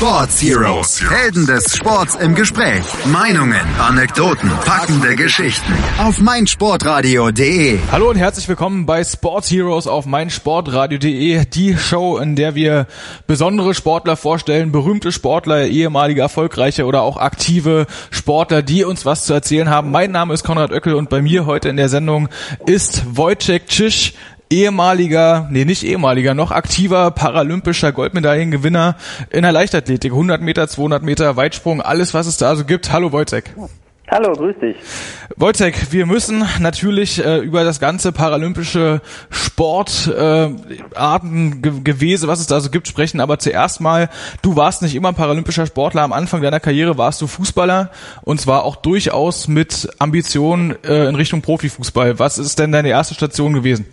Sports Heroes. Helden des Sports im Gespräch. Meinungen, Anekdoten, packende Geschichten. Auf meinsportradio.de. Hallo und herzlich willkommen bei Sports Heroes auf meinsportradio.de. Die Show, in der wir besondere Sportler vorstellen, berühmte Sportler, ehemalige erfolgreiche oder auch aktive Sportler, die uns was zu erzählen haben. Mein Name ist Konrad Oeckel und bei mir heute in der Sendung ist Wojciech Cisch ehemaliger, nee, nicht ehemaliger, noch aktiver paralympischer Goldmedaillengewinner in der Leichtathletik. 100 Meter, 200 Meter, Weitsprung, alles, was es da so gibt. Hallo Wojtek. Hallo, grüß dich. Wojtek, wir müssen natürlich äh, über das ganze paralympische Sportarten, äh, Ge Gewese, was es da so gibt, sprechen. Aber zuerst mal, du warst nicht immer paralympischer Sportler. Am Anfang deiner Karriere warst du Fußballer und zwar auch durchaus mit Ambitionen äh, in Richtung Profifußball. Was ist denn deine erste Station gewesen?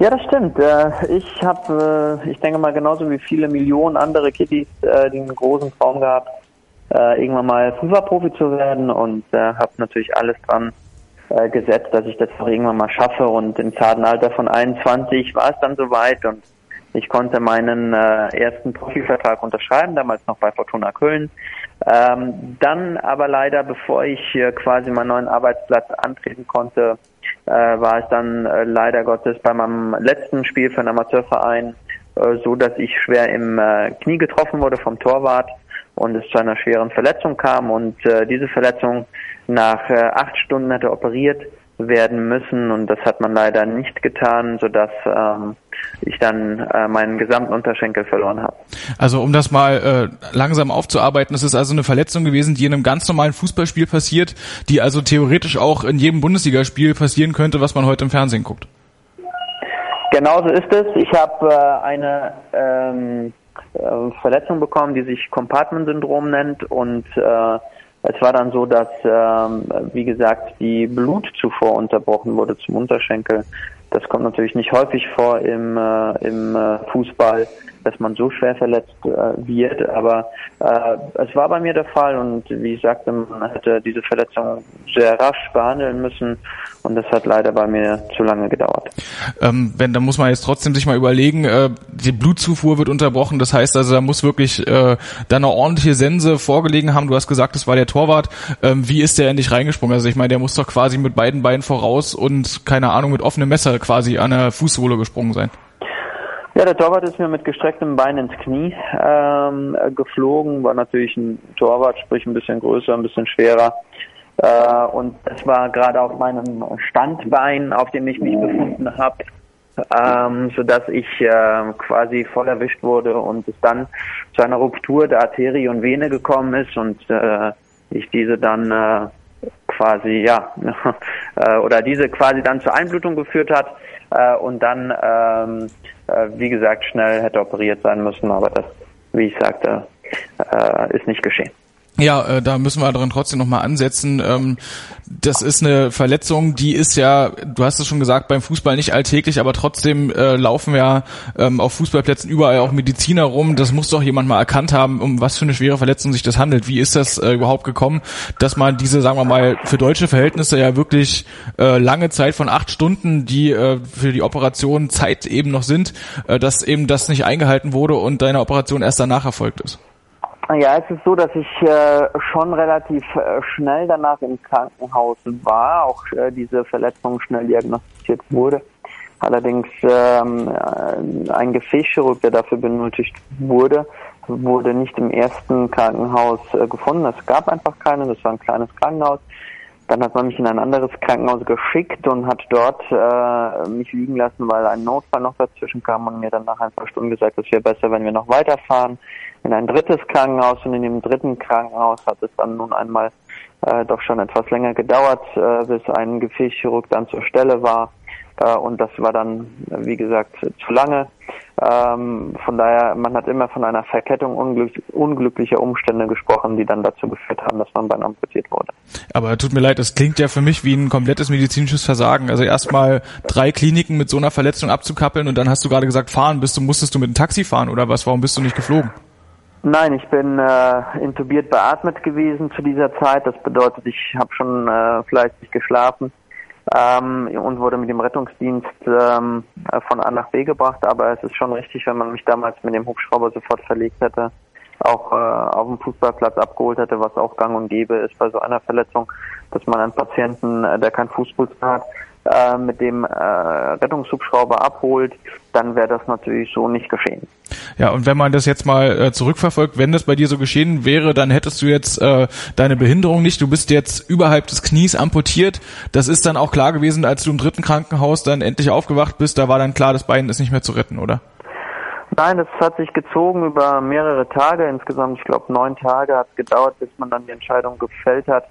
Ja, das stimmt. Äh, ich habe, äh, ich denke mal, genauso wie viele Millionen andere Kitties äh, den großen Traum gehabt, irgendwann mal Fußballprofi zu werden und habe natürlich alles dran gesetzt, dass ich das auch irgendwann mal schaffe. Und im zarten Alter von 21 war es dann soweit und ich konnte meinen ersten Profivertrag unterschreiben, damals noch bei Fortuna Köln. Ähm, dann aber leider, bevor ich quasi meinen neuen Arbeitsplatz antreten konnte, äh, war es dann äh, leider Gottes bei meinem letzten Spiel für einen Amateurverein äh, so, dass ich schwer im äh, Knie getroffen wurde vom Torwart und es zu einer schweren Verletzung kam. Und äh, diese Verletzung nach äh, acht Stunden hätte operiert werden müssen und das hat man leider nicht getan, sodass ähm, ich dann äh, meinen gesamten Unterschenkel verloren habe. Also um das mal äh, langsam aufzuarbeiten, das ist also eine Verletzung gewesen, die in einem ganz normalen Fußballspiel passiert, die also theoretisch auch in jedem Bundesligaspiel passieren könnte, was man heute im Fernsehen guckt. Genauso ist es. Ich habe äh, eine ähm, äh, Verletzung bekommen, die sich Compartment-Syndrom nennt und äh, es war dann so, dass, ähm, wie gesagt, die Blutzufuhr unterbrochen wurde zum Unterschenkel. Das kommt natürlich nicht häufig vor im, äh, im äh, Fußball, dass man so schwer verletzt äh, wird, aber äh, es war bei mir der Fall und wie ich sagte, man hätte diese Verletzung sehr rasch behandeln müssen und das hat leider bei mir zu lange gedauert. Ähm, wenn, dann muss man jetzt trotzdem sich mal überlegen, äh, die Blutzufuhr wird unterbrochen, das heißt also, da muss wirklich äh, da eine ordentliche Sense vorgelegen haben. Du hast gesagt, das war der Torwart. Ähm, wie ist der endlich reingesprungen? Also ich meine, der muss doch quasi mit beiden Beinen voraus und keine Ahnung, mit offenem Messer quasi an der Fußsohle gesprungen sein. Ja, der Torwart ist mir mit gestrecktem Bein ins Knie ähm, geflogen, war natürlich ein Torwart, sprich ein bisschen größer, ein bisschen schwerer. Äh, und das war gerade auf meinem Standbein, auf dem ich mich befunden habe, ähm, sodass ich äh, quasi voll erwischt wurde und es dann zu einer Ruptur der Arterie und Vene gekommen ist und äh, ich diese dann äh, quasi, ja, äh, oder diese quasi dann zur Einblutung geführt hat äh, und dann, ähm, äh, wie gesagt, schnell hätte operiert sein müssen, aber das, wie ich sagte, äh, ist nicht geschehen. Ja, äh, da müssen wir dran trotzdem nochmal ansetzen. Ähm, das ist eine Verletzung, die ist ja, du hast es schon gesagt, beim Fußball nicht alltäglich, aber trotzdem äh, laufen ja ähm, auf Fußballplätzen überall auch Mediziner rum. Das muss doch jemand mal erkannt haben, um was für eine schwere Verletzung sich das handelt. Wie ist das äh, überhaupt gekommen, dass man diese, sagen wir mal, für deutsche Verhältnisse ja wirklich äh, lange Zeit von acht Stunden, die äh, für die Operation Zeit eben noch sind, äh, dass eben das nicht eingehalten wurde und deine Operation erst danach erfolgt ist? Ja, es ist so, dass ich äh, schon relativ äh, schnell danach im Krankenhaus war, auch äh, diese Verletzung schnell diagnostiziert wurde. Allerdings ähm, äh, ein Gefäßchirurg, der dafür benötigt wurde, wurde nicht im ersten Krankenhaus äh, gefunden. Es gab einfach keine, das war ein kleines Krankenhaus. Dann hat man mich in ein anderes Krankenhaus geschickt und hat dort äh, mich liegen lassen, weil ein Notfall noch dazwischen kam und mir dann nach ein paar Stunden gesagt, es wäre besser, wenn wir noch weiterfahren in ein drittes Krankenhaus und in dem dritten Krankenhaus hat es dann nun einmal äh, doch schon etwas länger gedauert, äh, bis ein Gefäßchirurg dann zur Stelle war. Äh, und das war dann, wie gesagt, zu lange. Ähm, von daher, man hat immer von einer Verkettung unglück unglücklicher Umstände gesprochen, die dann dazu geführt haben, dass man Bein amputiert wurde. Aber tut mir leid, das klingt ja für mich wie ein komplettes medizinisches Versagen. Also erstmal drei Kliniken mit so einer Verletzung abzukappeln und dann hast du gerade gesagt, fahren bist du, musstest du mit dem Taxi fahren oder was? Warum bist du nicht geflogen? Nein, ich bin äh, intubiert beatmet gewesen zu dieser Zeit. Das bedeutet, ich habe schon äh, fleißig geschlafen ähm, und wurde mit dem Rettungsdienst ähm, von A nach B gebracht. Aber es ist schon richtig, wenn man mich damals mit dem Hubschrauber sofort verlegt hätte, auch äh, auf dem Fußballplatz abgeholt hätte, was auch gang und gäbe ist bei so einer Verletzung, dass man einen Patienten, äh, der kein Fußball hat, äh, mit dem äh, Rettungshubschrauber abholt, dann wäre das natürlich so nicht geschehen. Ja, und wenn man das jetzt mal äh, zurückverfolgt, wenn das bei dir so geschehen wäre, dann hättest du jetzt äh, deine Behinderung nicht. Du bist jetzt überhalb des Knies amputiert. Das ist dann auch klar gewesen, als du im dritten Krankenhaus dann endlich aufgewacht bist. Da war dann klar, das Bein ist nicht mehr zu retten, oder? Nein, es hat sich gezogen über mehrere Tage. Insgesamt, ich glaube, neun Tage hat es gedauert, bis man dann die Entscheidung gefällt hat.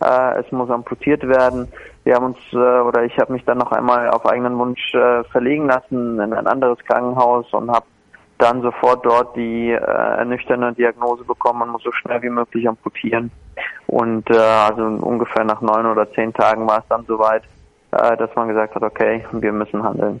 Äh, es muss amputiert werden. Wir haben uns, äh, oder ich habe mich dann noch einmal auf eigenen Wunsch äh, verlegen lassen in ein anderes Krankenhaus und habe dann sofort dort die äh, ernüchternde Diagnose bekommen, man muss so schnell wie möglich amputieren. Und äh, also ungefähr nach neun oder zehn Tagen war es dann soweit, äh, dass man gesagt hat, okay, wir müssen handeln.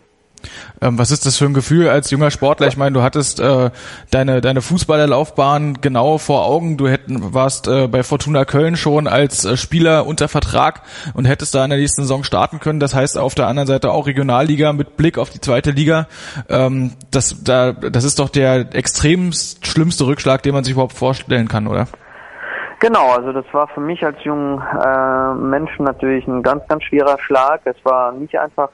Ähm, was ist das für ein Gefühl als junger Sportler? Ich meine, du hattest äh, deine deine Fußballerlaufbahn genau vor Augen. Du hätten, warst äh, bei Fortuna Köln schon als äh, Spieler unter Vertrag und hättest da in der nächsten Saison starten können. Das heißt auf der anderen Seite auch Regionalliga mit Blick auf die zweite Liga. Ähm, das da das ist doch der extremst schlimmste Rückschlag, den man sich überhaupt vorstellen kann, oder? Genau, also das war für mich als jungen äh, Menschen natürlich ein ganz, ganz schwerer Schlag. Es war nicht einfach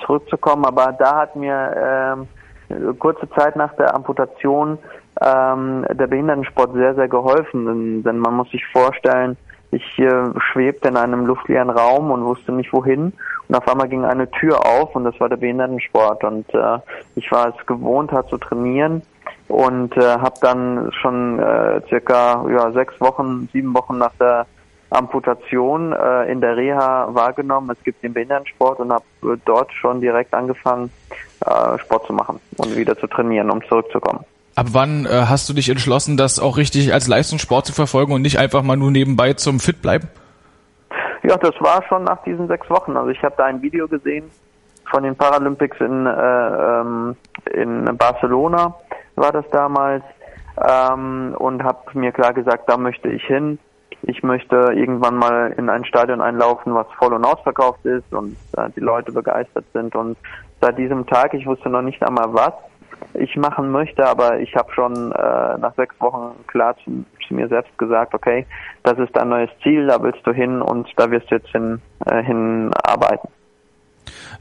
zurückzukommen, aber da hat mir ähm, kurze Zeit nach der Amputation ähm, der Behindertensport sehr, sehr geholfen. Denn, denn man muss sich vorstellen, ich äh, schwebte in einem luftleeren Raum und wusste nicht wohin. Und auf einmal ging eine Tür auf und das war der Behindertensport. Und äh, ich war es gewohnt, hat zu trainieren und äh, habe dann schon äh, circa ja, sechs Wochen, sieben Wochen nach der Amputation äh, in der Reha wahrgenommen. Es gibt den Behindertensport und habe dort schon direkt angefangen, äh, Sport zu machen und wieder zu trainieren, um zurückzukommen. Ab wann äh, hast du dich entschlossen, das auch richtig als Leistungssport zu verfolgen und nicht einfach mal nur nebenbei zum Fit bleiben? Ja, das war schon nach diesen sechs Wochen. Also ich habe da ein Video gesehen von den Paralympics in, äh, ähm, in Barcelona, war das damals, ähm, und habe mir klar gesagt, da möchte ich hin ich möchte irgendwann mal in ein Stadion einlaufen, was voll und ausverkauft ist und äh, die Leute begeistert sind. Und seit diesem Tag, ich wusste noch nicht einmal was ich machen möchte, aber ich habe schon äh, nach sechs Wochen klar zu, zu, mir selbst gesagt, okay, das ist dein neues Ziel, da willst du hin und da wirst du jetzt hin, äh, hinarbeiten.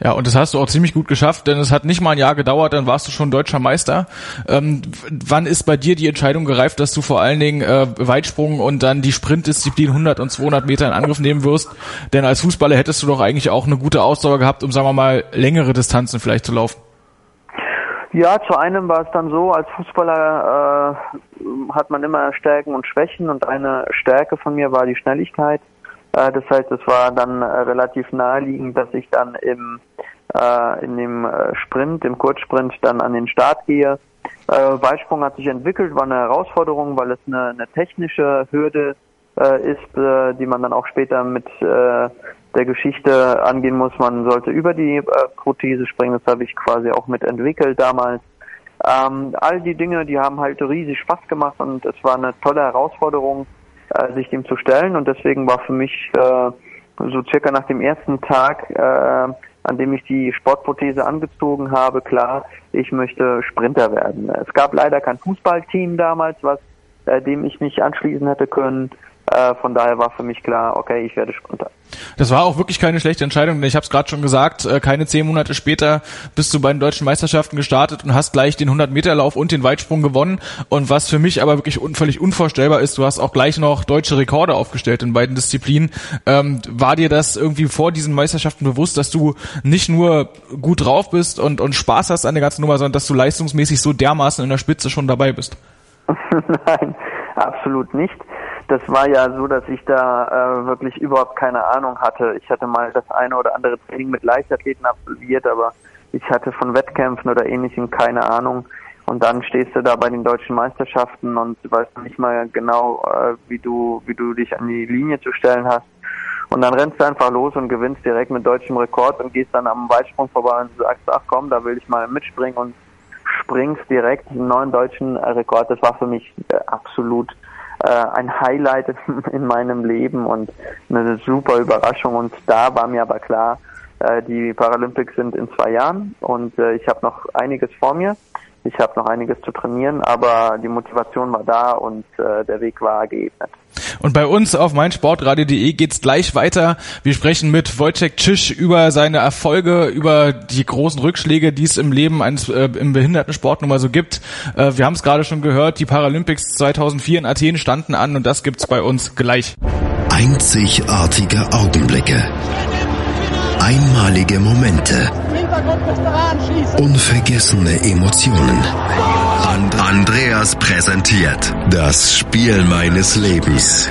Ja, und das hast du auch ziemlich gut geschafft, denn es hat nicht mal ein Jahr gedauert, dann warst du schon deutscher Meister. Ähm, wann ist bei dir die Entscheidung gereift, dass du vor allen Dingen äh, Weitsprung und dann die Sprintdisziplin 100 und 200 Meter in Angriff nehmen wirst? Denn als Fußballer hättest du doch eigentlich auch eine gute Ausdauer gehabt, um, sagen wir mal, längere Distanzen vielleicht zu laufen. Ja, zu einem war es dann so, als Fußballer äh, hat man immer Stärken und Schwächen und eine Stärke von mir war die Schnelligkeit. Äh, das heißt, es war dann äh, relativ naheliegend, dass ich dann im äh, in dem Sprint, im Kurzsprint dann an den Start gehe. Weitsprung hat sich entwickelt, war eine Herausforderung, weil es eine, eine technische Hürde ist, die man dann auch später mit der Geschichte angehen muss. Man sollte über die Prothese springen, das habe ich quasi auch mit entwickelt damals. Ähm, all die Dinge, die haben halt riesig Spaß gemacht und es war eine tolle Herausforderung äh, sich dem zu stellen. Und deswegen war für mich äh, so circa nach dem ersten Tag, äh, an dem ich die Sportprothese angezogen habe, klar, ich möchte Sprinter werden. Es gab leider kein Fußballteam damals, was äh, dem ich mich anschließen hätte können. Äh, von daher war für mich klar, okay, ich werde Sprinter. Das war auch wirklich keine schlechte Entscheidung, denn ich habe es gerade schon gesagt, äh, keine zehn Monate später bist du bei den deutschen Meisterschaften gestartet und hast gleich den 100-Meter-Lauf und den Weitsprung gewonnen. Und was für mich aber wirklich un völlig unvorstellbar ist, du hast auch gleich noch deutsche Rekorde aufgestellt in beiden Disziplinen. Ähm, war dir das irgendwie vor diesen Meisterschaften bewusst, dass du nicht nur gut drauf bist und, und Spaß hast an der ganzen Nummer, sondern dass du leistungsmäßig so dermaßen in der Spitze schon dabei bist? Nein, absolut nicht das war ja so, dass ich da äh, wirklich überhaupt keine Ahnung hatte. Ich hatte mal das eine oder andere Training mit Leichtathleten absolviert, aber ich hatte von Wettkämpfen oder ähnlichem keine Ahnung. Und dann stehst du da bei den deutschen Meisterschaften und weißt nicht mal genau, äh, wie du, wie du dich an die Linie zu stellen hast. Und dann rennst du einfach los und gewinnst direkt mit deutschem Rekord und gehst dann am Weitsprung vorbei und sagst, ach komm, da will ich mal mitspringen und springst direkt einen neuen deutschen Rekord. Das war für mich äh, absolut äh, ein Highlight in meinem Leben und eine super Überraschung. Und da war mir aber klar, äh, die Paralympics sind in zwei Jahren und äh, ich habe noch einiges vor mir. Ich habe noch einiges zu trainieren, aber die Motivation war da und äh, der Weg war geebnet. Und bei uns auf meinsportradio.de geht's gleich weiter. Wir sprechen mit Wojciech Cisch über seine Erfolge, über die großen Rückschläge, die es im Leben eines äh, im Behindertensport nun mal so gibt. Äh, wir haben es gerade schon gehört, die Paralympics 2004 in Athen standen an und das gibt's bei uns gleich. Einzigartige Augenblicke. Einmalige Momente. Unvergessene Emotionen. And Andreas präsentiert das Spiel meines Lebens.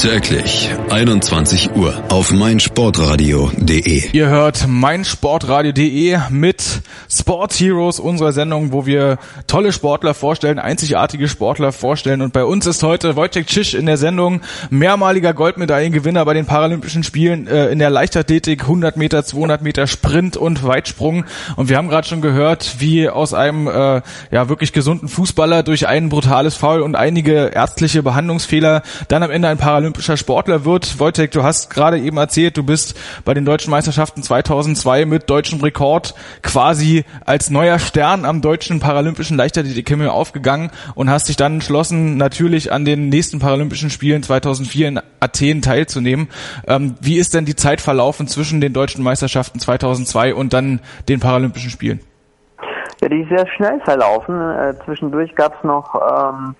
Täglich 21 Uhr auf meinsportradio.de. Ihr hört meinsportradio.de mit Sport Heroes, unserer Sendung, wo wir tolle Sportler vorstellen, einzigartige Sportler vorstellen. Und bei uns ist heute Wojciech Cisch in der Sendung, mehrmaliger Goldmedaillengewinner bei den Paralympischen Spielen äh, in der Leichtathletik, 100 Meter, 200 Meter Sprint und Weitsprung. Und wir haben gerade schon gehört, wie aus einem äh, ja wirklich gesunden Fußballer durch ein brutales Foul und einige ärztliche Behandlungsfehler dann am Ende ein paralympischer Sportler wird. Wojtek, du hast gerade eben erzählt, du bist bei den deutschen Meisterschaften 2002 mit deutschem Rekord quasi als neuer Stern am deutschen paralympischen Leichtathletikhimmel aufgegangen und hast dich dann entschlossen, natürlich an den nächsten Paralympischen Spielen 2004 in Athen teilzunehmen. Ähm, wie ist denn die Zeit verlaufen zwischen den deutschen Meisterschaften 2002 und dann den Paralympischen Spielen? Ja, die ist sehr schnell verlaufen. Äh, zwischendurch gab es noch ähm,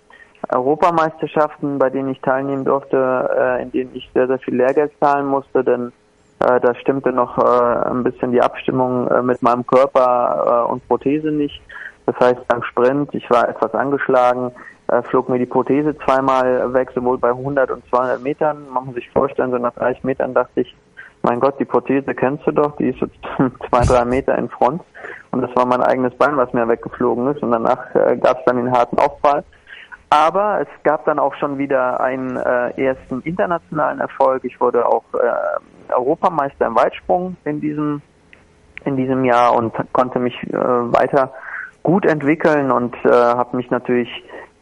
Europameisterschaften, bei denen ich teilnehmen durfte, äh, in denen ich sehr, sehr viel Lehrgeld zahlen musste, denn äh, da stimmte noch äh, ein bisschen die Abstimmung äh, mit meinem Körper äh, und Prothese nicht. Das heißt, beim Sprint, ich war etwas angeschlagen, flog mir die Prothese zweimal weg, sowohl bei 100 und 200 Metern. Man muss sich vorstellen, so nach 30 Metern dachte ich, mein Gott, die Prothese kennst du doch, die ist so zwei, drei Meter in Front. Und das war mein eigenes Bein, was mir weggeflogen ist. Und danach äh, gab es dann den harten Aufprall. Aber es gab dann auch schon wieder einen äh, ersten internationalen Erfolg. Ich wurde auch äh, Europameister im Weitsprung in diesem in diesem Jahr und konnte mich äh, weiter gut entwickeln und äh, habe mich natürlich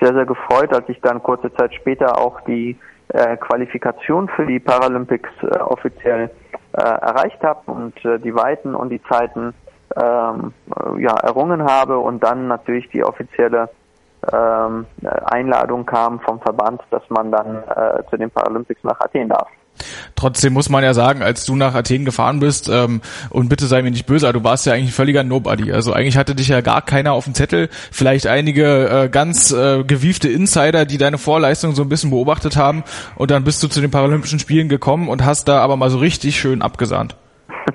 sehr sehr gefreut, als ich dann kurze Zeit später auch die äh, Qualifikation für die Paralympics äh, offiziell äh, erreicht habe und äh, die Weiten und die Zeiten ähm, äh, ja errungen habe und dann natürlich die offizielle ähm, Einladung kam vom Verband, dass man dann äh, zu den Paralympics nach Athen darf. Trotzdem muss man ja sagen, als du nach Athen gefahren bist, ähm, und bitte sei mir nicht böse, du warst ja eigentlich ein völliger Nobody. Also eigentlich hatte dich ja gar keiner auf dem Zettel. Vielleicht einige äh, ganz äh, gewiefte Insider, die deine Vorleistung so ein bisschen beobachtet haben. Und dann bist du zu den Paralympischen Spielen gekommen und hast da aber mal so richtig schön abgesahnt.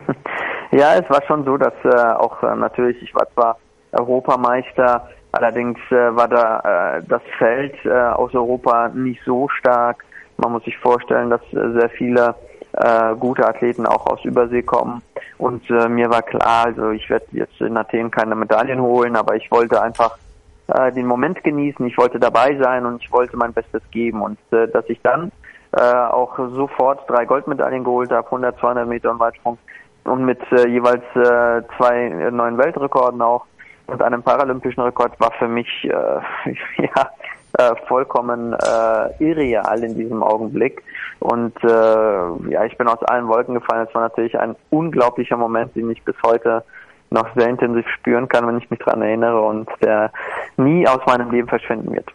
ja, es war schon so, dass äh, auch äh, natürlich, ich war zwar Europameister, Allerdings äh, war da äh, das Feld äh, aus Europa nicht so stark. Man muss sich vorstellen, dass äh, sehr viele äh, gute Athleten auch aus Übersee kommen. Und äh, mir war klar, also ich werde jetzt in Athen keine Medaillen holen, aber ich wollte einfach äh, den Moment genießen, ich wollte dabei sein und ich wollte mein Bestes geben. Und äh, dass ich dann äh, auch sofort drei Goldmedaillen geholt habe, 100, 200 Meter und Weitsprung und mit äh, jeweils äh, zwei neuen Weltrekorden auch, und einem paralympischen Rekord war für mich äh, ja äh, vollkommen äh, irreal in diesem Augenblick. Und äh, ja, ich bin aus allen Wolken gefallen. Es war natürlich ein unglaublicher Moment, den ich bis heute noch sehr intensiv spüren kann, wenn ich mich daran erinnere und der nie aus meinem Leben verschwinden wird.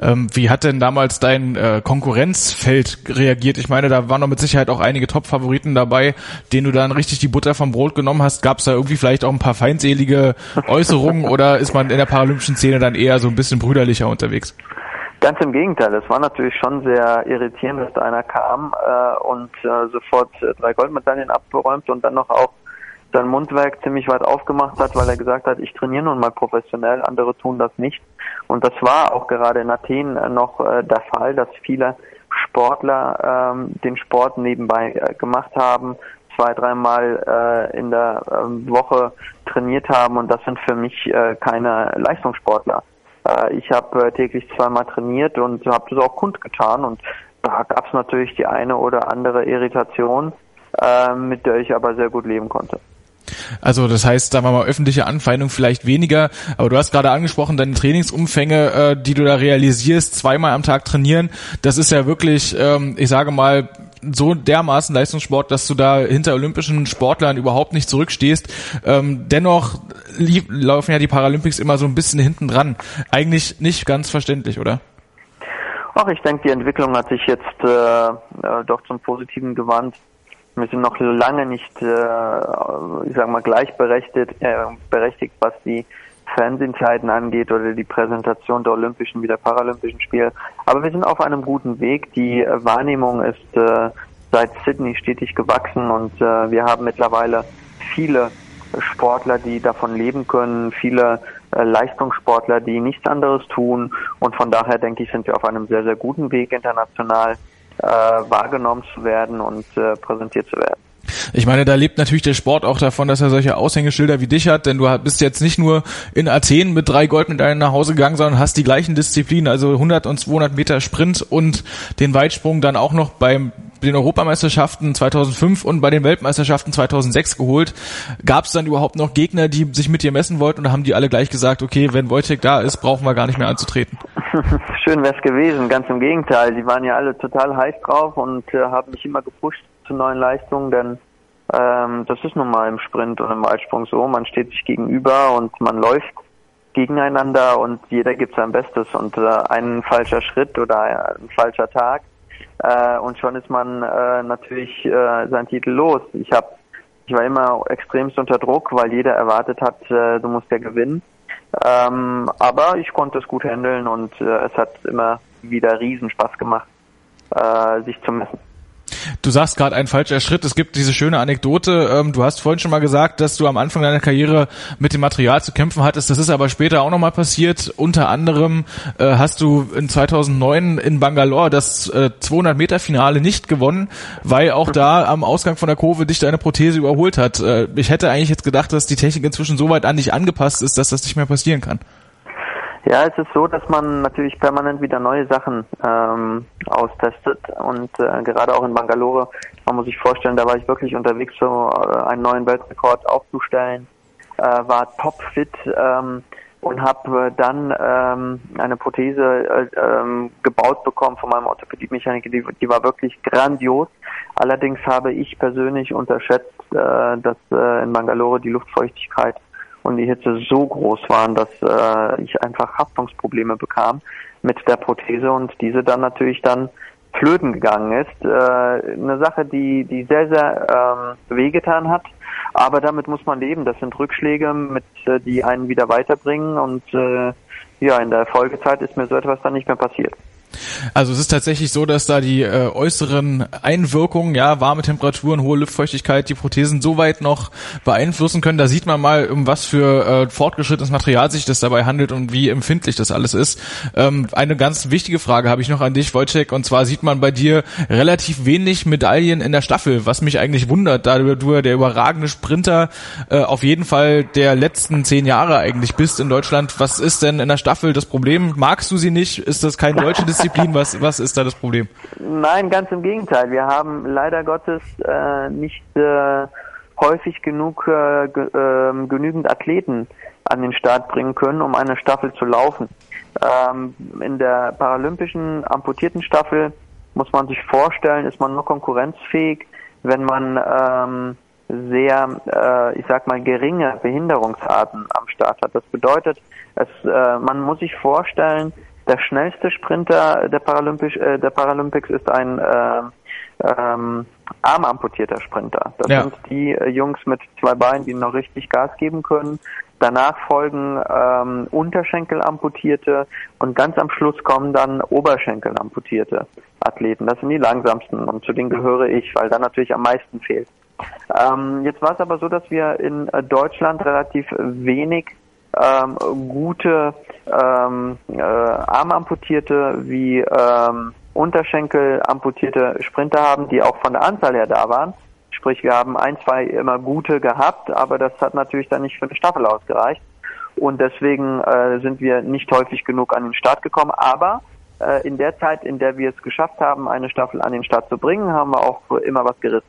Ähm, wie hat denn damals dein äh, Konkurrenzfeld reagiert? Ich meine, da waren doch mit Sicherheit auch einige Top-Favoriten dabei, denen du dann richtig die Butter vom Brot genommen hast. Gab es da irgendwie vielleicht auch ein paar feindselige Äußerungen oder ist man in der paralympischen Szene dann eher so ein bisschen brüderlicher unterwegs? Ganz im Gegenteil, es war natürlich schon sehr irritierend, dass da einer kam äh, und äh, sofort äh, drei Goldmedaillen abgeräumt und dann noch auch sein Mundwerk ziemlich weit aufgemacht hat, weil er gesagt hat, ich trainiere nun mal professionell, andere tun das nicht. Und das war auch gerade in Athen äh, noch äh, der Fall, dass viele Sportler ähm, den Sport nebenbei äh, gemacht haben, zwei, dreimal äh, in der äh, Woche trainiert haben und das sind für mich äh, keine Leistungssportler. Äh, ich habe äh, täglich zweimal trainiert und habe das auch kundgetan und da gab es natürlich die eine oder andere Irritation, äh, mit der ich aber sehr gut leben konnte. Also das heißt, sagen wir mal, öffentliche Anfeindung vielleicht weniger, aber du hast gerade angesprochen, deine Trainingsumfänge, äh, die du da realisierst, zweimal am Tag trainieren, das ist ja wirklich, ähm, ich sage mal, so dermaßen Leistungssport, dass du da hinter olympischen Sportlern überhaupt nicht zurückstehst. Ähm, dennoch lief, laufen ja die Paralympics immer so ein bisschen hinten dran. Eigentlich nicht ganz verständlich, oder? Ach, ich denke, die Entwicklung hat sich jetzt äh, äh, doch zum Positiven gewandt. Wir sind noch lange nicht, äh, ich sag mal, gleichberechtigt, äh, berechtigt, was die Fernsehzeiten angeht oder die Präsentation der Olympischen wie der Paralympischen Spiele. Aber wir sind auf einem guten Weg. Die Wahrnehmung ist äh, seit Sydney stetig gewachsen und äh, wir haben mittlerweile viele Sportler, die davon leben können, viele äh, Leistungssportler, die nichts anderes tun. Und von daher denke ich, sind wir auf einem sehr, sehr guten Weg international äh, wahrgenommen zu werden und äh, präsentiert zu werden. Ich meine, da lebt natürlich der Sport auch davon, dass er solche Aushängeschilder wie dich hat, denn du bist jetzt nicht nur in Athen mit drei Goldmedaillen nach Hause gegangen, sondern hast die gleichen Disziplinen, also 100 und 200 Meter Sprint und den Weitsprung dann auch noch beim den Europameisterschaften 2005 und bei den Weltmeisterschaften 2006 geholt. Gab es dann überhaupt noch Gegner, die sich mit dir messen wollten oder haben die alle gleich gesagt, okay, wenn Wojciech da ist, brauchen wir gar nicht mehr anzutreten? Schön wär's gewesen, ganz im Gegenteil. Die waren ja alle total heiß drauf und äh, haben mich immer gepusht zu neuen Leistungen, denn ähm, das ist nun mal im Sprint und im Weitsprung so. Man steht sich gegenüber und man läuft gegeneinander und jeder gibt sein Bestes und äh, ein falscher Schritt oder ein falscher Tag äh, und schon ist man äh, natürlich äh, seinen Titel los. Ich habe ich war immer extremst unter Druck, weil jeder erwartet hat, äh, du musst ja gewinnen. Ähm, aber ich konnte es gut handeln und äh, es hat immer wieder Riesenspaß gemacht, äh, sich zu messen. Du sagst gerade ein falscher Schritt. Es gibt diese schöne Anekdote. Ähm, du hast vorhin schon mal gesagt, dass du am Anfang deiner Karriere mit dem Material zu kämpfen hattest. Das ist aber später auch nochmal passiert. Unter anderem äh, hast du in 2009 in Bangalore das äh, 200 Meter Finale nicht gewonnen, weil auch da am Ausgang von der Kurve dich deine Prothese überholt hat. Äh, ich hätte eigentlich jetzt gedacht, dass die Technik inzwischen so weit an dich angepasst ist, dass das nicht mehr passieren kann. Ja, es ist so, dass man natürlich permanent wieder neue Sachen ähm, austestet und äh, gerade auch in Bangalore, man muss sich vorstellen, da war ich wirklich unterwegs, so äh, einen neuen Weltrekord aufzustellen, äh, war topfit ähm, und habe äh, dann ähm, eine Prothese äh, ähm, gebaut bekommen von meinem Orthopädie-Mechaniker, die, die war wirklich grandios. Allerdings habe ich persönlich unterschätzt, äh, dass äh, in Bangalore die Luftfeuchtigkeit und die Hitze so groß waren, dass äh, ich einfach Haftungsprobleme bekam mit der Prothese und diese dann natürlich dann flöten gegangen ist. Äh, eine Sache, die, die sehr, sehr ähm, wehgetan hat, aber damit muss man leben. Das sind Rückschläge, mit, äh, die einen wieder weiterbringen und äh, ja, in der Folgezeit ist mir so etwas dann nicht mehr passiert. Also es ist tatsächlich so, dass da die äh, äußeren Einwirkungen, ja, warme Temperaturen, hohe Luftfeuchtigkeit, die Prothesen so weit noch beeinflussen können. Da sieht man mal, um was für äh, fortgeschrittenes Material sich das dabei handelt und wie empfindlich das alles ist. Ähm, eine ganz wichtige Frage habe ich noch an dich, Wojciech, und zwar sieht man bei dir relativ wenig Medaillen in der Staffel, was mich eigentlich wundert, da du der überragende Sprinter äh, auf jeden Fall der letzten zehn Jahre eigentlich bist in Deutschland. Was ist denn in der Staffel das Problem? Magst du sie nicht? Ist das kein deutsche Disziplin? Disziplin? Was, was ist da das Problem? Nein, ganz im Gegenteil. Wir haben leider Gottes äh, nicht äh, häufig genug äh, ge äh, genügend Athleten an den Start bringen können, um eine Staffel zu laufen. Ähm, in der paralympischen amputierten Staffel muss man sich vorstellen, ist man nur konkurrenzfähig, wenn man ähm, sehr, äh, ich sag mal, geringe Behinderungsarten am Start hat. Das bedeutet, es, äh, man muss sich vorstellen, der schnellste Sprinter der, Paralympisch, äh, der Paralympics ist ein äh, ähm, armamputierter Sprinter. Das ja. sind die äh, Jungs mit zwei Beinen, die noch richtig Gas geben können. Danach folgen ähm, Unterschenkelamputierte und ganz am Schluss kommen dann Oberschenkelamputierte Athleten. Das sind die langsamsten und zu denen gehöre ich, weil da natürlich am meisten fehlt. Ähm, jetzt war es aber so, dass wir in äh, Deutschland relativ wenig ähm, gute ähm, äh, Armamputierte wie ähm, Unterschenkel amputierte Sprinter haben, die auch von der Anzahl her da waren. Sprich, wir haben ein, zwei immer gute gehabt, aber das hat natürlich dann nicht für eine Staffel ausgereicht. Und deswegen äh, sind wir nicht häufig genug an den Start gekommen. Aber äh, in der Zeit, in der wir es geschafft haben, eine Staffel an den Start zu bringen, haben wir auch immer was gerissen.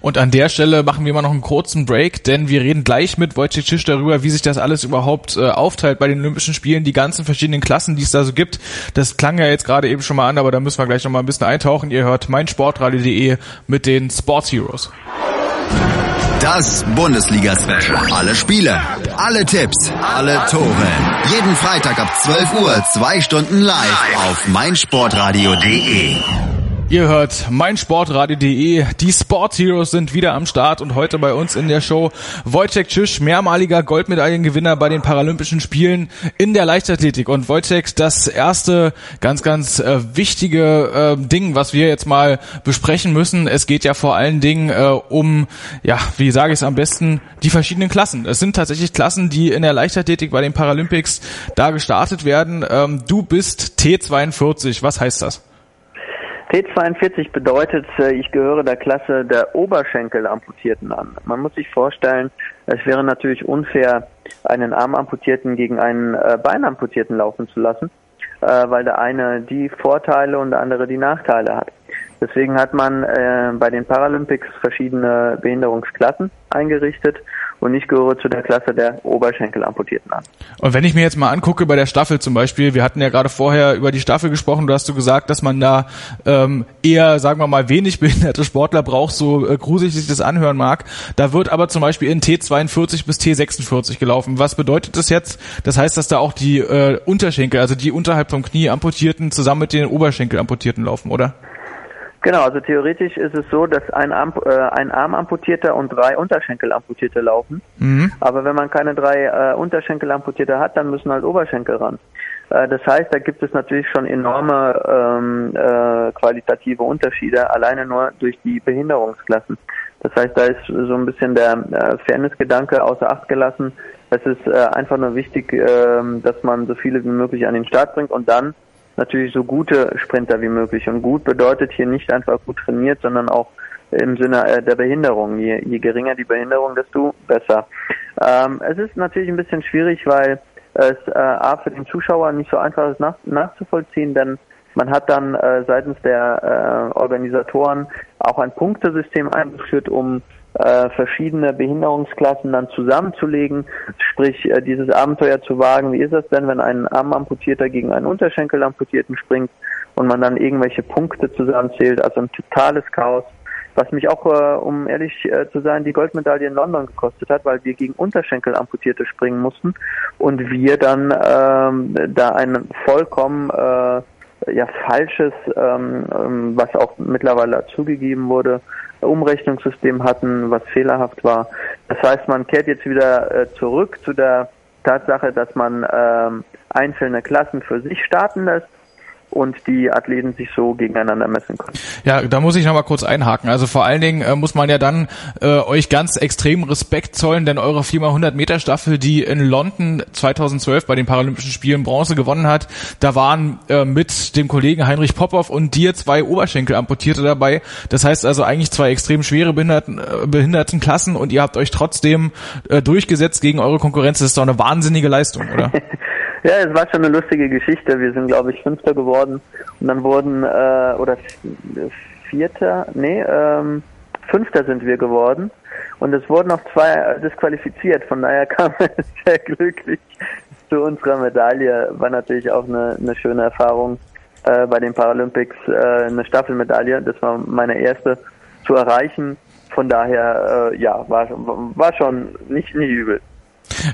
Und an der Stelle machen wir mal noch einen kurzen Break, denn wir reden gleich mit Wojciech Cisz darüber, wie sich das alles überhaupt äh, aufteilt bei den Olympischen Spielen, die ganzen verschiedenen Klassen, die es da so gibt. Das klang ja jetzt gerade eben schon mal an, aber da müssen wir gleich noch mal ein bisschen eintauchen. Ihr hört meinsportradio.de mit den Sports Heroes. Das Bundesliga-Special. Alle Spiele, alle Tipps, alle Tore. Jeden Freitag ab 12 Uhr, zwei Stunden live auf meinsportradio.de. Ihr hört meinsportradio.de. Die Sport Heroes sind wieder am Start und heute bei uns in der Show Wojciech Tschisch, mehrmaliger Goldmedaillengewinner bei den Paralympischen Spielen in der Leichtathletik. Und Wojciech, das erste ganz, ganz äh, wichtige äh, Ding, was wir jetzt mal besprechen müssen, es geht ja vor allen Dingen äh, um, ja, wie sage ich es am besten, die verschiedenen Klassen. Es sind tatsächlich Klassen, die in der Leichtathletik bei den Paralympics da gestartet werden. Ähm, du bist T42. Was heißt das? T42 bedeutet, äh, ich gehöre der Klasse der Oberschenkelamputierten an. Man muss sich vorstellen, es wäre natürlich unfair, einen Armamputierten gegen einen äh, Beinamputierten laufen zu lassen, äh, weil der eine die Vorteile und der andere die Nachteile hat. Deswegen hat man bei den Paralympics verschiedene Behinderungsklassen eingerichtet und ich gehöre zu der Klasse der Oberschenkelamputierten an. Und wenn ich mir jetzt mal angucke bei der Staffel zum Beispiel, wir hatten ja gerade vorher über die Staffel gesprochen, du hast du gesagt, dass man da ähm, eher, sagen wir mal, wenig behinderte Sportler braucht, so äh, gruselig sich das anhören mag. Da wird aber zum Beispiel in T42 bis T46 gelaufen. Was bedeutet das jetzt? Das heißt, dass da auch die äh, Unterschenkel, also die unterhalb vom Knie amputierten, zusammen mit den Oberschenkel amputierten laufen, oder? Genau, also theoretisch ist es so, dass ein Arm, äh, ein Arm amputierte und drei Unterschenkel amputierte laufen. Mhm. Aber wenn man keine drei äh, Unterschenkel amputierte hat, dann müssen halt Oberschenkel ran. Äh, das heißt, da gibt es natürlich schon enorme ähm, äh, qualitative Unterschiede, alleine nur durch die Behinderungsklassen. Das heißt, da ist so ein bisschen der äh, Fairness-Gedanke außer Acht gelassen. Es ist äh, einfach nur wichtig, äh, dass man so viele wie möglich an den Start bringt und dann natürlich so gute Sprinter wie möglich. Und gut bedeutet hier nicht einfach gut trainiert, sondern auch im Sinne äh, der Behinderung. Je, je geringer die Behinderung, desto besser. Ähm, es ist natürlich ein bisschen schwierig, weil es äh, A für den Zuschauer nicht so einfach ist nach, nachzuvollziehen, denn man hat dann äh, seitens der äh, Organisatoren auch ein Punktesystem eingeführt, um äh, verschiedene Behinderungsklassen dann zusammenzulegen, sprich äh, dieses Abenteuer zu wagen. Wie ist das denn, wenn ein Armamputierter gegen einen Unterschenkelamputierten springt und man dann irgendwelche Punkte zusammenzählt, also ein totales Chaos, was mich auch, äh, um ehrlich äh, zu sein, die Goldmedaille in London gekostet hat, weil wir gegen Unterschenkelamputierte springen mussten und wir dann ähm, da ein vollkommen äh, ja falsches, ähm, ähm was auch mittlerweile zugegeben wurde, Umrechnungssystem hatten, was fehlerhaft war. Das heißt, man kehrt jetzt wieder äh, zurück zu der Tatsache, dass man ähm, einzelne Klassen für sich starten lässt und die Athleten sich so gegeneinander messen können. Ja, da muss ich nochmal kurz einhaken. Also vor allen Dingen äh, muss man ja dann äh, euch ganz extrem Respekt zollen, denn eure 4x100 Meter Staffel, die in London 2012 bei den Paralympischen Spielen Bronze gewonnen hat, da waren äh, mit dem Kollegen Heinrich Popov und dir zwei Oberschenkelamputierte dabei. Das heißt also eigentlich zwei extrem schwere Behinderten, äh, behinderten Klassen und ihr habt euch trotzdem äh, durchgesetzt gegen eure Konkurrenz. Das ist doch eine wahnsinnige Leistung, oder? Ja, es war schon eine lustige Geschichte. Wir sind, glaube ich, Fünfter geworden und dann wurden, äh, oder Vierter, nee, ähm, Fünfter sind wir geworden und es wurden noch zwei äh, disqualifiziert. Von daher kam es sehr glücklich zu unserer Medaille. War natürlich auch eine, eine schöne Erfahrung äh, bei den Paralympics, äh, eine Staffelmedaille. Das war meine erste zu erreichen. Von daher, äh, ja, war, war schon nicht, nicht übel.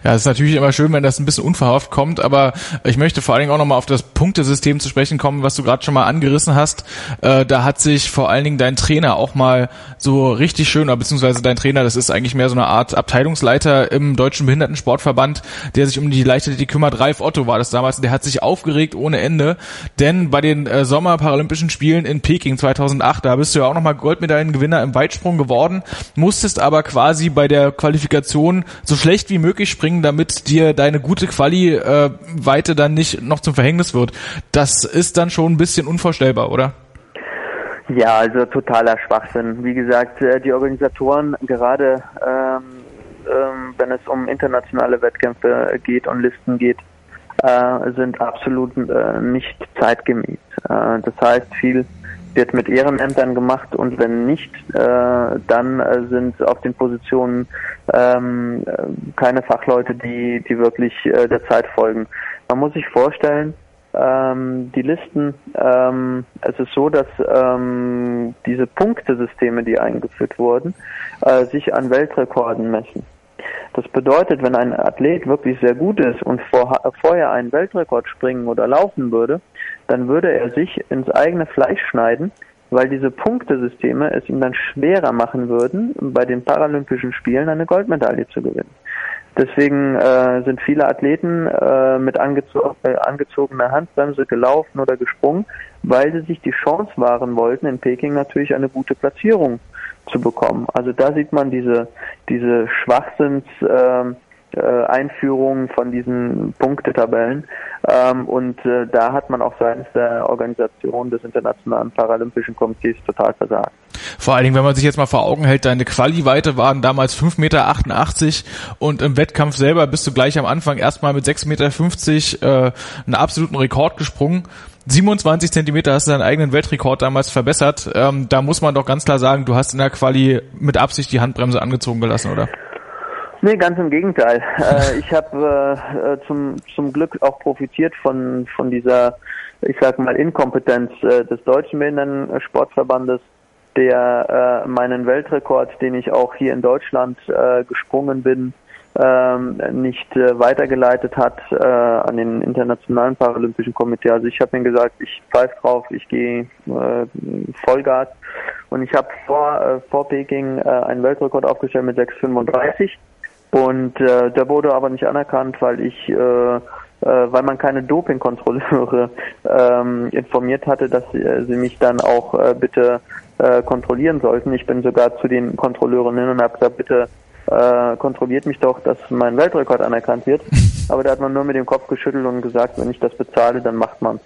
Ja, es ist natürlich immer schön, wenn das ein bisschen unverhofft kommt, aber ich möchte vor allen Dingen auch nochmal auf das Punktesystem zu sprechen kommen, was du gerade schon mal angerissen hast. Äh, da hat sich vor allen Dingen dein Trainer auch mal so richtig schön, beziehungsweise dein Trainer, das ist eigentlich mehr so eine Art Abteilungsleiter im Deutschen Behindertensportverband, der sich um die Leichtathletik kümmert. Ralf Otto war das damals, der hat sich aufgeregt ohne Ende, denn bei den äh, Sommerparalympischen Spielen in Peking 2008, da bist du ja auch nochmal Goldmedaillengewinner im Weitsprung geworden, musstest aber quasi bei der Qualifikation so schlecht wie möglich springen, damit dir deine gute Quali-Weite äh, dann nicht noch zum Verhängnis wird. Das ist dann schon ein bisschen unvorstellbar, oder? Ja, also totaler Schwachsinn. Wie gesagt, äh, die Organisatoren, gerade ähm, ähm, wenn es um internationale Wettkämpfe geht und Listen geht, äh, sind absolut äh, nicht zeitgemäß. Äh, das heißt, viel wird mit Ehrenämtern gemacht und wenn nicht, äh, dann äh, sind auf den Positionen ähm, äh, keine Fachleute, die, die wirklich äh, der Zeit folgen. Man muss sich vorstellen, ähm, die Listen, ähm, es ist so, dass ähm, diese Punktesysteme, die eingeführt wurden, äh, sich an Weltrekorden messen. Das bedeutet, wenn ein Athlet wirklich sehr gut ist und vor, vorher einen Weltrekord springen oder laufen würde, dann würde er sich ins eigene Fleisch schneiden, weil diese Punktesysteme es ihm dann schwerer machen würden, bei den Paralympischen Spielen eine Goldmedaille zu gewinnen. Deswegen äh, sind viele Athleten äh, mit angezo äh, angezogener Handbremse gelaufen oder gesprungen, weil sie sich die Chance wahren wollten, in Peking natürlich eine gute Platzierung zu bekommen. Also da sieht man diese, diese Schwachsinns, äh, äh, Einführung von diesen Punktetabellen. Ähm, und äh, da hat man auch seitens der Organisation des Internationalen Paralympischen Komitees total versagt. Vor allen Dingen, wenn man sich jetzt mal vor Augen hält, deine Quali-Weite waren damals 5,88 Meter und im Wettkampf selber bist du gleich am Anfang erstmal mit 6,50 Meter äh, einen absoluten Rekord gesprungen. 27 Zentimeter hast du deinen eigenen Weltrekord damals verbessert. Ähm, da muss man doch ganz klar sagen, du hast in der Quali mit Absicht die Handbremse angezogen gelassen, oder? Nee, ganz im Gegenteil. Äh, ich habe äh, äh, zum, zum Glück auch profitiert von, von dieser, ich sag mal, Inkompetenz äh, des Deutschen Behindertensportverbandes, der äh, meinen Weltrekord, den ich auch hier in Deutschland äh, gesprungen bin, ähm, nicht weitergeleitet hat an den Internationalen Paralympischen Komitee. Also ich habe ihm gesagt, ich pfeife drauf, ich gehe Vollgas. Und ich habe vor, vor Peking einen Weltrekord aufgestellt mit 6,35 und äh, der wurde aber nicht anerkannt, weil ich, äh, äh, weil man keine Dopingkontrolleure ähm, informiert hatte, dass äh, sie mich dann auch äh, bitte äh, kontrollieren sollten. Ich bin sogar zu den Kontrolleuren hin und habe gesagt, bitte äh, kontrolliert mich doch, dass mein Weltrekord anerkannt wird. Aber da hat man nur mit dem Kopf geschüttelt und gesagt, wenn ich das bezahle, dann macht man.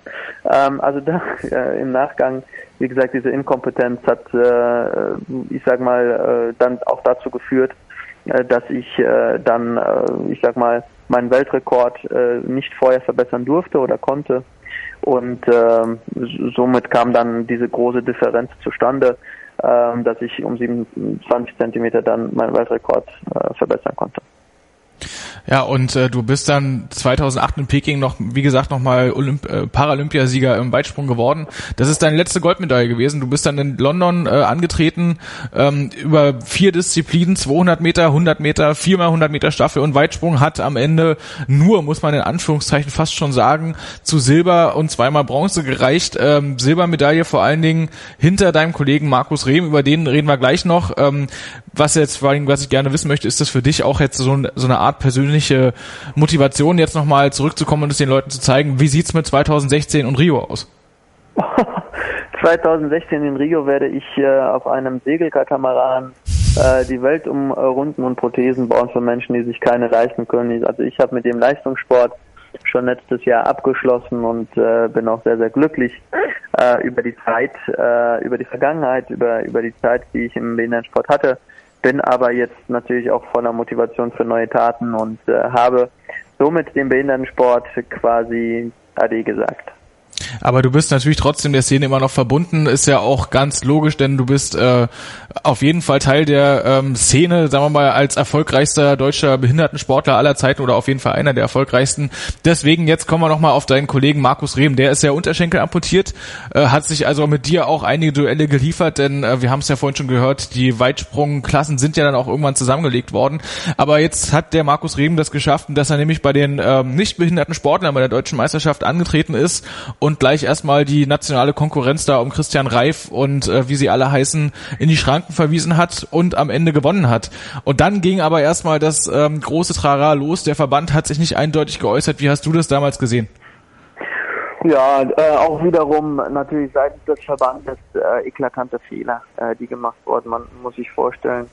Ähm, also da äh, im Nachgang, wie gesagt, diese Inkompetenz hat, äh, ich sag mal, äh, dann auch dazu geführt, dass ich äh, dann, äh, ich sag mal, meinen Weltrekord nicht vorher verbessern durfte oder konnte. Und ähm, somit kam dann diese große Differenz zustande, ähm, dass ich um 27 Zentimeter dann meinen Weltrekord verbessern konnte. Ja, und äh, du bist dann 2008 in Peking noch, wie gesagt, nochmal Olymp äh, Paralympiasieger im Weitsprung geworden. Das ist deine letzte Goldmedaille gewesen. Du bist dann in London äh, angetreten ähm, über vier Disziplinen, 200 Meter, 100 Meter, viermal 100 Meter Staffel und Weitsprung hat am Ende nur, muss man in Anführungszeichen fast schon sagen, zu Silber und zweimal Bronze gereicht. Ähm, Silbermedaille vor allen Dingen hinter deinem Kollegen Markus Rehm, über den reden wir gleich noch. Ähm, was jetzt vor allem, was ich gerne wissen möchte, ist das für dich auch jetzt so, so eine Art persönliche Motivation, jetzt nochmal zurückzukommen und es den Leuten zu zeigen, wie sieht's mit 2016 und Rio aus? 2016 in Rio werde ich äh, auf einem Segelkatamaran äh, die Welt umrunden und Prothesen bauen für Menschen, die sich keine leisten können. Also ich habe mit dem Leistungssport schon letztes Jahr abgeschlossen und äh, bin auch sehr, sehr glücklich äh, über die Zeit, äh, über die Vergangenheit, über, über die Zeit, die ich im Behindertensport hatte bin aber jetzt natürlich auch voller Motivation für neue Taten und äh, habe somit dem Behindertensport quasi Ade gesagt. Aber du bist natürlich trotzdem der Szene immer noch verbunden, ist ja auch ganz logisch, denn du bist äh, auf jeden Fall Teil der ähm, Szene, sagen wir mal, als erfolgreichster deutscher Behindertensportler aller Zeiten oder auf jeden Fall einer der erfolgreichsten. Deswegen jetzt kommen wir nochmal auf deinen Kollegen Markus Rehm, der ist ja Unterschenkel amputiert, äh, hat sich also mit dir auch einige Duelle geliefert, denn äh, wir haben es ja vorhin schon gehört, die Weitsprungklassen sind ja dann auch irgendwann zusammengelegt worden. Aber jetzt hat der Markus Rehm das geschafft, dass er nämlich bei den ähm, nicht behinderten Sportlern bei der deutschen Meisterschaft angetreten ist und gleich erstmal die nationale Konkurrenz da um Christian Reif und äh, wie sie alle heißen in die Schranken verwiesen hat und am Ende gewonnen hat. Und dann ging aber erstmal das ähm, große Trara los. Der Verband hat sich nicht eindeutig geäußert. Wie hast du das damals gesehen? Ja, äh, auch wiederum natürlich seitens des Verbandes äh, eklatante Fehler, äh, die gemacht wurden. Man muss sich vorstellen,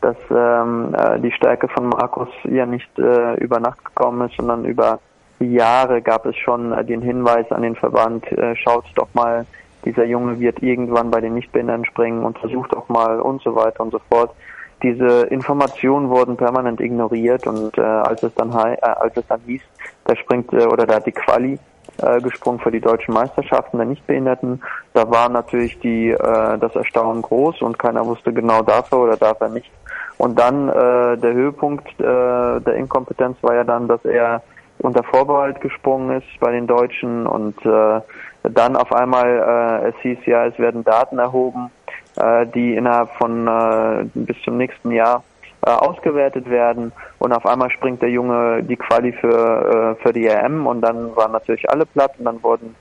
dass ähm, äh, die Stärke von Markus ja nicht äh, über Nacht gekommen ist, sondern über Jahre gab es schon äh, den Hinweis an den Verband, äh, schaut doch mal, dieser Junge wird irgendwann bei den Nichtbehinderten springen und versucht auch mal und so weiter und so fort. Diese Informationen wurden permanent ignoriert und äh, als es dann äh, als es dann hieß, da springt äh, oder da hat die Quali äh, gesprungen für die deutschen Meisterschaften der Nichtbehinderten. Da war natürlich die äh, das Erstaunen groß und keiner wusste genau dafür oder darf er nicht. Und dann äh, der Höhepunkt äh, der Inkompetenz war ja dann, dass er unter Vorbehalt gesprungen ist bei den Deutschen und äh, dann auf einmal äh, es hieß ja, es werden Daten erhoben, äh, die innerhalb von äh, bis zum nächsten Jahr äh, ausgewertet werden und auf einmal springt der Junge die Quali für, äh, für die EM und dann waren natürlich alle platt und dann wurden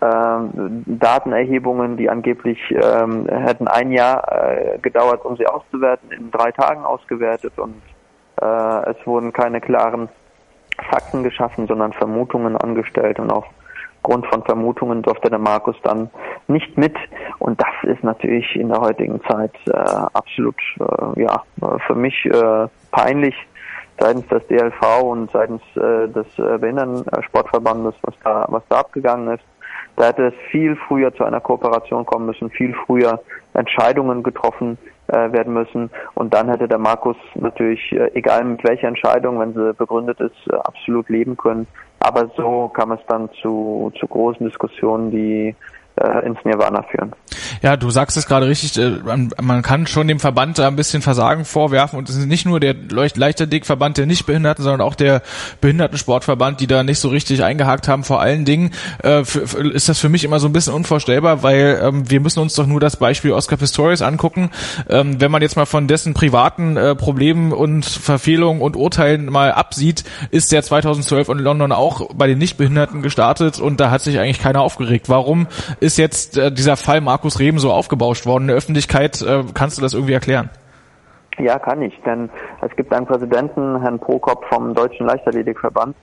ähm, Datenerhebungen, die angeblich ähm, hätten ein Jahr äh, gedauert, um sie auszuwerten, in drei Tagen ausgewertet und äh, es wurden keine klaren Fakten geschaffen, sondern Vermutungen angestellt und aufgrund von Vermutungen durfte der Markus dann nicht mit und das ist natürlich in der heutigen Zeit äh, absolut äh, ja für mich äh, peinlich seitens des DLV und seitens äh, des äh, Behindertensportverbandes, was da was da abgegangen ist. Da hätte es viel früher zu einer Kooperation kommen müssen, viel früher Entscheidungen getroffen äh, werden müssen. Und dann hätte der Markus natürlich, äh, egal mit welcher Entscheidung, wenn sie begründet ist, äh, absolut leben können. Aber so kam es dann zu, zu großen Diskussionen, die ins Nirvana führen. Ja, du sagst es gerade richtig, äh, man, kann schon dem Verband da ein bisschen Versagen vorwerfen und es ist nicht nur der Leichtathletikverband der Nichtbehinderten, sondern auch der Behindertensportverband, die da nicht so richtig eingehakt haben. Vor allen Dingen äh, ist das für mich immer so ein bisschen unvorstellbar, weil ähm, wir müssen uns doch nur das Beispiel Oscar Pistorius angucken. Ähm, wenn man jetzt mal von dessen privaten äh, Problemen und Verfehlungen und Urteilen mal absieht, ist der 2012 in London auch bei den Nichtbehinderten gestartet und da hat sich eigentlich keiner aufgeregt. Warum ist jetzt äh, dieser Fall Markus Reben so aufgebauscht worden in der Öffentlichkeit? Äh, kannst du das irgendwie erklären? Ja, kann ich, denn es gibt einen Präsidenten, Herrn Prokop vom Deutschen Leichtathletikverband,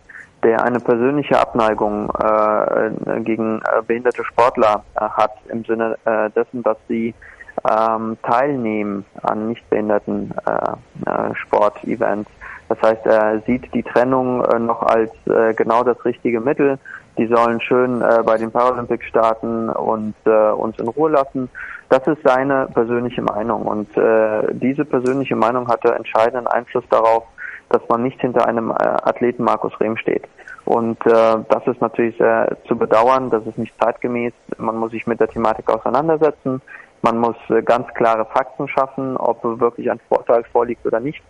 der eine persönliche Abneigung äh, gegen äh, behinderte Sportler äh, hat, im Sinne äh, dessen, dass sie ähm, teilnehmen an nichtbehinderten äh, äh, Sportevents. Das heißt, er sieht die Trennung äh, noch als äh, genau das richtige Mittel die sollen schön äh, bei den Paralympics starten und äh, uns in Ruhe lassen. Das ist seine persönliche Meinung und äh, diese persönliche Meinung hatte entscheidenden Einfluss darauf, dass man nicht hinter einem äh, Athleten Markus Rehm steht. Und äh, das ist natürlich sehr zu bedauern, das ist nicht zeitgemäß. Man muss sich mit der Thematik auseinandersetzen. Man muss äh, ganz klare Fakten schaffen, ob wirklich ein Vorteil vorliegt oder nicht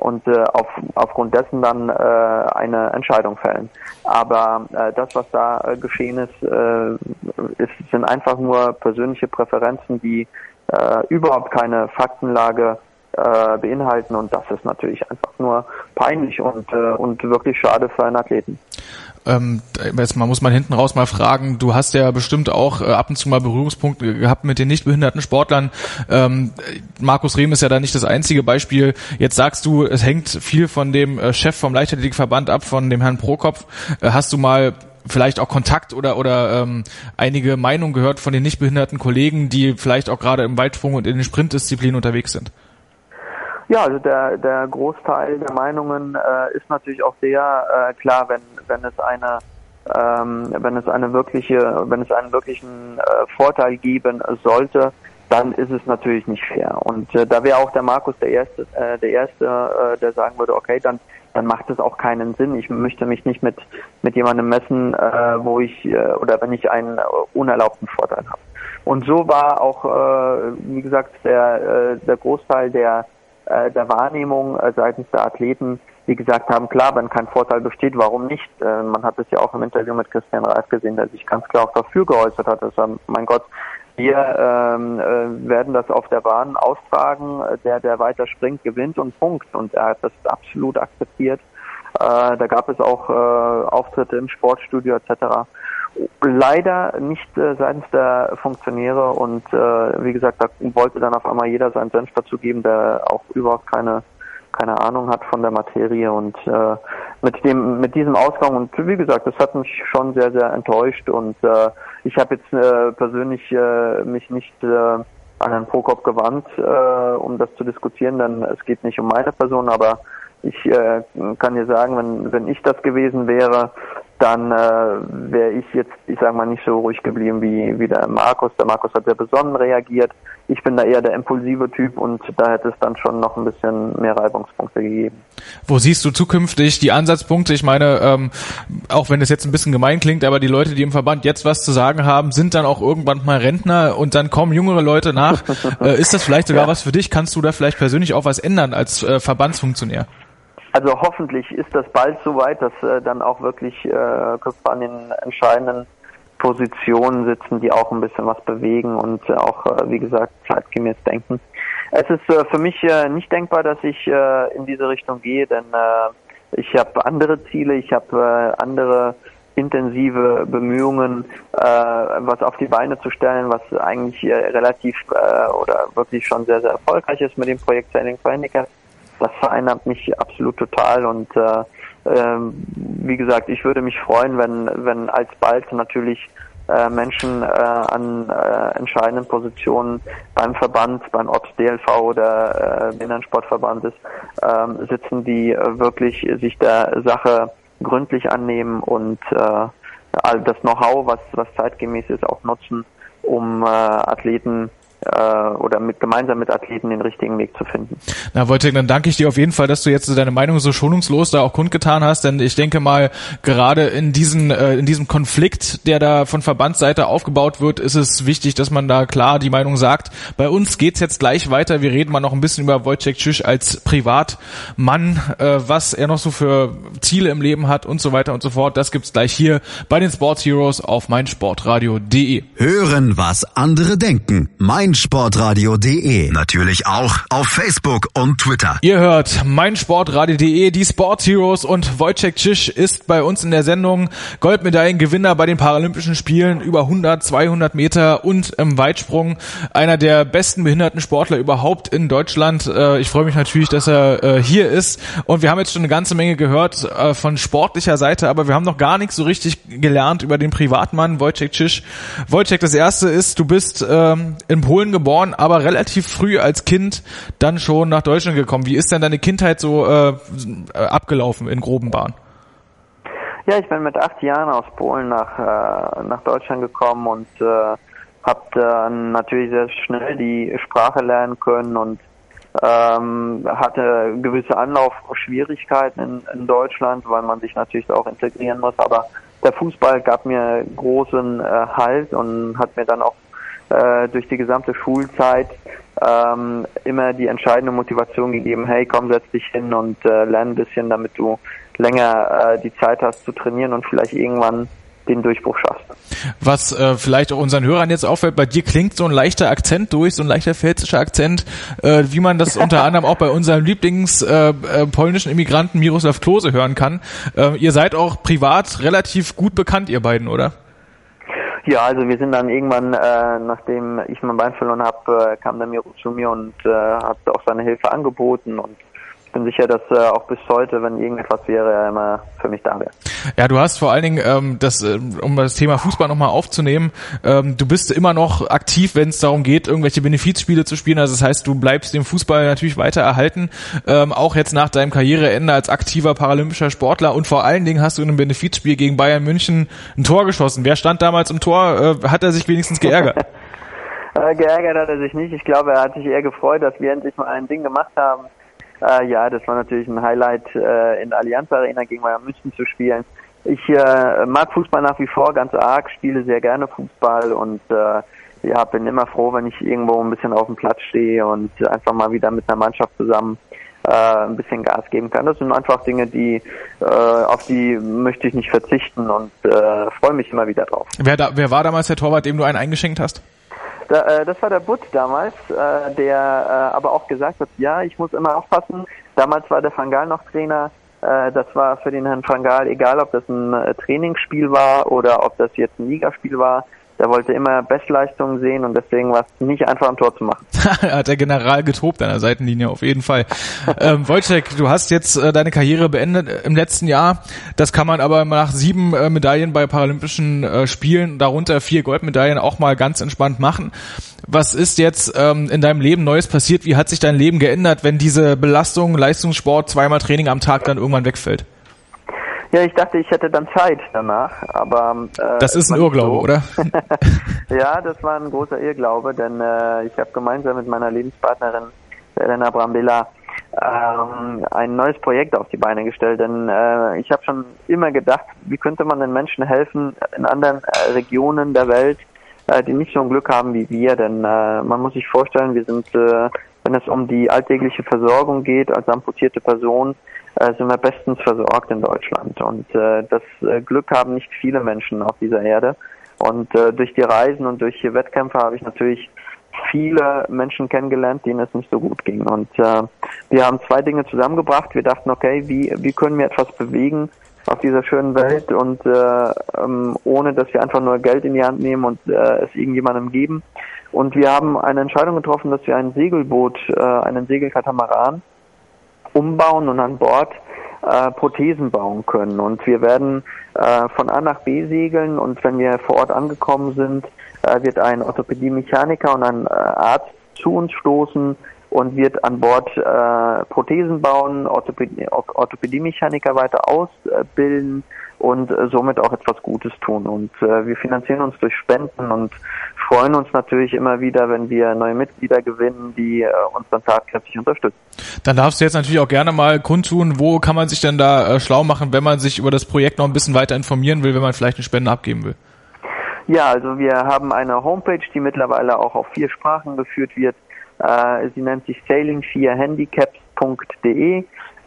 und äh, auf, aufgrund dessen dann äh, eine Entscheidung fällen. Aber äh, das, was da äh, geschehen ist, äh, ist, sind einfach nur persönliche Präferenzen, die äh, überhaupt keine Faktenlage äh, beinhalten und das ist natürlich einfach nur peinlich und, äh, und wirklich schade für einen Athleten. Ähm, jetzt muss man hinten raus mal fragen, du hast ja bestimmt auch äh, ab und zu mal Berührungspunkte gehabt mit den nicht behinderten Sportlern. Ähm, Markus Rehm ist ja da nicht das einzige Beispiel. Jetzt sagst du, es hängt viel von dem äh, Chef vom Leichtathletikverband ab, von dem Herrn Prokopf. Äh, hast du mal vielleicht auch Kontakt oder oder ähm, einige Meinungen gehört von den nicht behinderten Kollegen, die vielleicht auch gerade im Weitsprung und in den Sprintdisziplinen unterwegs sind? Ja, also der, der Großteil der Meinungen äh, ist natürlich auch sehr äh, klar, wenn, wenn es eine ähm, wenn es eine wirkliche, wenn es einen wirklichen äh, Vorteil geben sollte, dann ist es natürlich nicht fair. Und äh, da wäre auch der Markus der erste, äh, der erste, äh, der sagen würde, okay, dann dann macht es auch keinen Sinn. Ich möchte mich nicht mit mit jemandem messen, äh, wo ich äh, oder wenn ich einen äh, unerlaubten Vorteil habe. Und so war auch, äh, wie gesagt, der äh, der Großteil der äh, der Wahrnehmung äh, seitens der Athleten, die gesagt haben, klar, wenn kein Vorteil besteht, warum nicht? Äh, man hat es ja auch im Interview mit Christian Reif gesehen, der sich ganz klar auch dafür geäußert hat. dass er, mein Gott, wir ähm, äh, werden das auf der Bahn austragen, der, der weiter springt, gewinnt und Punkt. Und er hat das absolut akzeptiert. Äh, da gab es auch äh, Auftritte im Sportstudio etc. Leider nicht äh, seitens der Funktionäre und äh, wie gesagt, da wollte dann auf einmal jeder seinen Senf dazu geben, der auch überhaupt keine keine Ahnung hat von der Materie und äh, mit dem mit diesem Ausgang und wie gesagt, das hat mich schon sehr sehr enttäuscht und äh, ich habe jetzt äh, persönlich äh, mich nicht äh, an Herrn Prokop gewandt, äh, um das zu diskutieren, denn es geht nicht um meine Person, aber ich äh, kann dir sagen, wenn wenn ich das gewesen wäre, dann äh, wäre ich jetzt, ich sage mal, nicht so ruhig geblieben wie, wie der Markus. Der Markus hat sehr besonnen reagiert. Ich bin da eher der impulsive Typ und da hätte es dann schon noch ein bisschen mehr Reibungspunkte gegeben. Wo siehst du zukünftig die Ansatzpunkte? Ich meine, ähm, auch wenn es jetzt ein bisschen gemein klingt, aber die Leute, die im Verband jetzt was zu sagen haben, sind dann auch irgendwann mal Rentner und dann kommen jüngere Leute nach. äh, ist das vielleicht sogar ja. was für dich? Kannst du da vielleicht persönlich auch was ändern als äh, Verbandsfunktionär? Also hoffentlich ist das bald soweit, dass äh, dann auch wirklich äh, Köpfe an den entscheidenden Positionen sitzen, die auch ein bisschen was bewegen und äh, auch, äh, wie gesagt, zeitgemäß denken. Es ist äh, für mich äh, nicht denkbar, dass ich äh, in diese Richtung gehe, denn äh, ich habe andere Ziele, ich habe äh, andere intensive Bemühungen, äh, was auf die Beine zu stellen, was eigentlich äh, relativ äh, oder wirklich schon sehr, sehr erfolgreich ist mit dem Projekt Sailing for Handicaps das vereinnahmt mich absolut total und äh, äh, wie gesagt, ich würde mich freuen, wenn, wenn alsbald natürlich äh, Menschen äh, an äh, entscheidenden Positionen beim Verband, beim ob DLV oder äh, Behindertensportverband ist, äh, sitzen, die äh, wirklich sich der Sache gründlich annehmen und äh, all das Know-how, was, was zeitgemäß ist, auch nutzen, um äh, Athleten oder mit gemeinsam mit Athleten den richtigen Weg zu finden. Na Wojtek, dann danke ich dir auf jeden Fall, dass du jetzt deine Meinung so schonungslos da auch kundgetan hast, denn ich denke mal, gerade in diesen äh, in diesem Konflikt, der da von Verbandsseite aufgebaut wird, ist es wichtig, dass man da klar die Meinung sagt. Bei uns geht's jetzt gleich weiter. Wir reden mal noch ein bisschen über Wojciech Tschüsch als Privatmann, äh, was er noch so für Ziele im Leben hat und so weiter und so fort. Das gibt's gleich hier bei den Sports Heroes auf meinsportradio.de. Hören, was andere denken. Mein meinsportradio.de. Natürlich auch auf Facebook und Twitter. Ihr hört meinsportradio.de, die Sports Heroes und Wojciech Cisch ist bei uns in der Sendung Goldmedaillengewinner bei den Paralympischen Spielen über 100, 200 Meter und im Weitsprung. Einer der besten behinderten Sportler überhaupt in Deutschland. Äh, ich freue mich natürlich, dass er äh, hier ist und wir haben jetzt schon eine ganze Menge gehört äh, von sportlicher Seite, aber wir haben noch gar nichts so richtig gelernt über den Privatmann Wojciech Cisch. Wojciech, das erste ist, du bist ähm, in Polen Polen geboren, aber relativ früh als Kind dann schon nach Deutschland gekommen. Wie ist denn deine Kindheit so äh, abgelaufen in groben Bahnen? Ja, ich bin mit acht Jahren aus Polen nach, äh, nach Deutschland gekommen und äh, habe dann natürlich sehr schnell die Sprache lernen können und ähm, hatte gewisse Anlaufschwierigkeiten in, in Deutschland, weil man sich natürlich auch integrieren muss. Aber der Fußball gab mir großen äh, Halt und hat mir dann auch äh, durch die gesamte Schulzeit ähm, immer die entscheidende Motivation gegeben, hey, komm, setz dich hin und äh, lern ein bisschen, damit du länger äh, die Zeit hast zu trainieren und vielleicht irgendwann den Durchbruch schaffst. Was äh, vielleicht auch unseren Hörern jetzt auffällt, bei dir klingt so ein leichter Akzent durch, so ein leichter pfälzischer Akzent, äh, wie man das unter anderem auch bei unserem Lieblings äh, äh, polnischen Immigranten Miroslav Klose hören kann. Äh, ihr seid auch privat relativ gut bekannt, ihr beiden, oder? Ja, also wir sind dann irgendwann, äh, nachdem ich mein Bein verloren habe, äh, kam der Miro zu mir und äh, hat auch seine Hilfe angeboten und ich bin sicher, dass äh, auch bis heute, wenn irgendetwas wäre, er immer für mich da wäre. Ja, du hast vor allen Dingen, ähm, das, äh, um das Thema Fußball nochmal aufzunehmen, ähm, du bist immer noch aktiv, wenn es darum geht, irgendwelche Benefizspiele zu spielen. Also das heißt, du bleibst dem Fußball natürlich weiter erhalten, ähm, auch jetzt nach deinem Karriereende als aktiver paralympischer Sportler. Und vor allen Dingen hast du in einem Benefizspiel gegen Bayern München ein Tor geschossen. Wer stand damals im Tor? Äh, hat er sich wenigstens geärgert? äh, geärgert hat er sich nicht. Ich glaube, er hat sich eher gefreut, dass wir endlich mal ein Ding gemacht haben äh, ja, das war natürlich ein Highlight, äh, in der Allianz Arena gegen Bayern München zu spielen. Ich äh, mag Fußball nach wie vor ganz arg, spiele sehr gerne Fußball und äh, ja, bin immer froh, wenn ich irgendwo ein bisschen auf dem Platz stehe und einfach mal wieder mit einer Mannschaft zusammen äh, ein bisschen Gas geben kann. Das sind einfach Dinge, die äh, auf die möchte ich nicht verzichten und äh, freue mich immer wieder drauf. Wer, da, wer war damals der Torwart, dem du einen eingeschenkt hast? Da, äh, das war der Butt damals, äh, der äh, aber auch gesagt hat, ja, ich muss immer aufpassen. Damals war der Fangal noch Trainer. Äh, das war für den Herrn Fangal egal, ob das ein äh, Trainingsspiel war oder ob das jetzt ein Ligaspiel war der wollte immer Bestleistungen sehen und deswegen war es nicht einfach ein Tor zu machen. Hat der General getobt an der Seitenlinie auf jeden Fall. ähm, Wojciech, du hast jetzt äh, deine Karriere beendet im letzten Jahr. Das kann man aber nach sieben äh, Medaillen bei Paralympischen äh, Spielen, darunter vier Goldmedaillen, auch mal ganz entspannt machen. Was ist jetzt ähm, in deinem Leben Neues passiert? Wie hat sich dein Leben geändert, wenn diese Belastung, Leistungssport, zweimal Training am Tag dann irgendwann wegfällt? Ja, ich dachte, ich hätte dann Zeit danach, aber äh, das ist ein Irrglaube, so. oder? ja, das war ein großer Irrglaube, denn äh, ich habe gemeinsam mit meiner Lebenspartnerin Elena Brambilla ähm, ein neues Projekt auf die Beine gestellt, denn äh, ich habe schon immer gedacht, wie könnte man den Menschen helfen in anderen äh, Regionen der Welt, äh, die nicht so ein Glück haben wie wir, denn äh, man muss sich vorstellen, wir sind, äh, wenn es um die alltägliche Versorgung geht, als amputierte Person, äh, sind wir bestens versorgt in Deutschland und äh, das äh, Glück haben nicht viele Menschen auf dieser Erde und äh, durch die Reisen und durch die Wettkämpfe habe ich natürlich viele Menschen kennengelernt, denen es nicht so gut ging. Und äh, wir haben zwei Dinge zusammengebracht. Wir dachten, okay, wie, wie können wir etwas bewegen auf dieser schönen Welt und äh, ähm, ohne dass wir einfach nur Geld in die Hand nehmen und äh, es irgendjemandem geben. Und wir haben eine Entscheidung getroffen, dass wir ein Segelboot, äh, einen Segelkatamaran umbauen und an Bord äh, Prothesen bauen können. Und wir werden äh, von A nach B segeln und wenn wir vor Ort angekommen sind, äh, wird ein Orthopädie-Mechaniker und ein äh, Arzt zu uns stoßen und wird an Bord äh, Prothesen bauen, Orthopädie, Orthopädie-Mechaniker weiter ausbilden und äh, somit auch etwas Gutes tun. Und äh, wir finanzieren uns durch Spenden und freuen uns natürlich immer wieder, wenn wir neue Mitglieder gewinnen, die äh, uns dann tatkräftig unterstützen. Dann darfst du jetzt natürlich auch gerne mal kundtun, wo kann man sich denn da äh, schlau machen, wenn man sich über das Projekt noch ein bisschen weiter informieren will, wenn man vielleicht eine Spende abgeben will. Ja, also wir haben eine Homepage, die mittlerweile auch auf vier Sprachen geführt wird. Äh, sie nennt sich sailing4handicaps.de.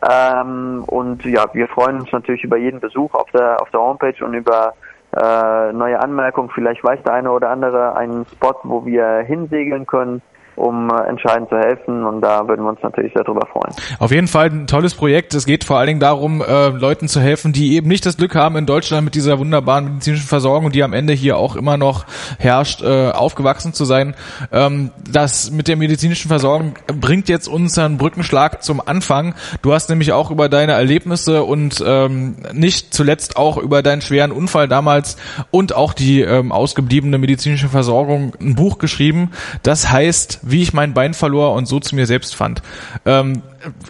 Ähm, und ja, wir freuen uns natürlich über jeden Besuch auf der auf der Homepage und über äh, neue Anmerkungen. Vielleicht weiß der eine oder andere einen Spot, wo wir hinsegeln können um äh, entscheidend zu helfen und da würden wir uns natürlich sehr darüber freuen. Auf jeden Fall ein tolles Projekt. Es geht vor allen Dingen darum, äh, Leuten zu helfen, die eben nicht das Glück haben, in Deutschland mit dieser wunderbaren medizinischen Versorgung, die am Ende hier auch immer noch herrscht, äh, aufgewachsen zu sein. Ähm, das mit der medizinischen Versorgung bringt jetzt unseren Brückenschlag zum Anfang. Du hast nämlich auch über deine Erlebnisse und ähm, nicht zuletzt auch über deinen schweren Unfall damals und auch die ähm, ausgebliebene medizinische Versorgung ein Buch geschrieben. Das heißt wie ich mein Bein verlor und so zu mir selbst fand. Ähm,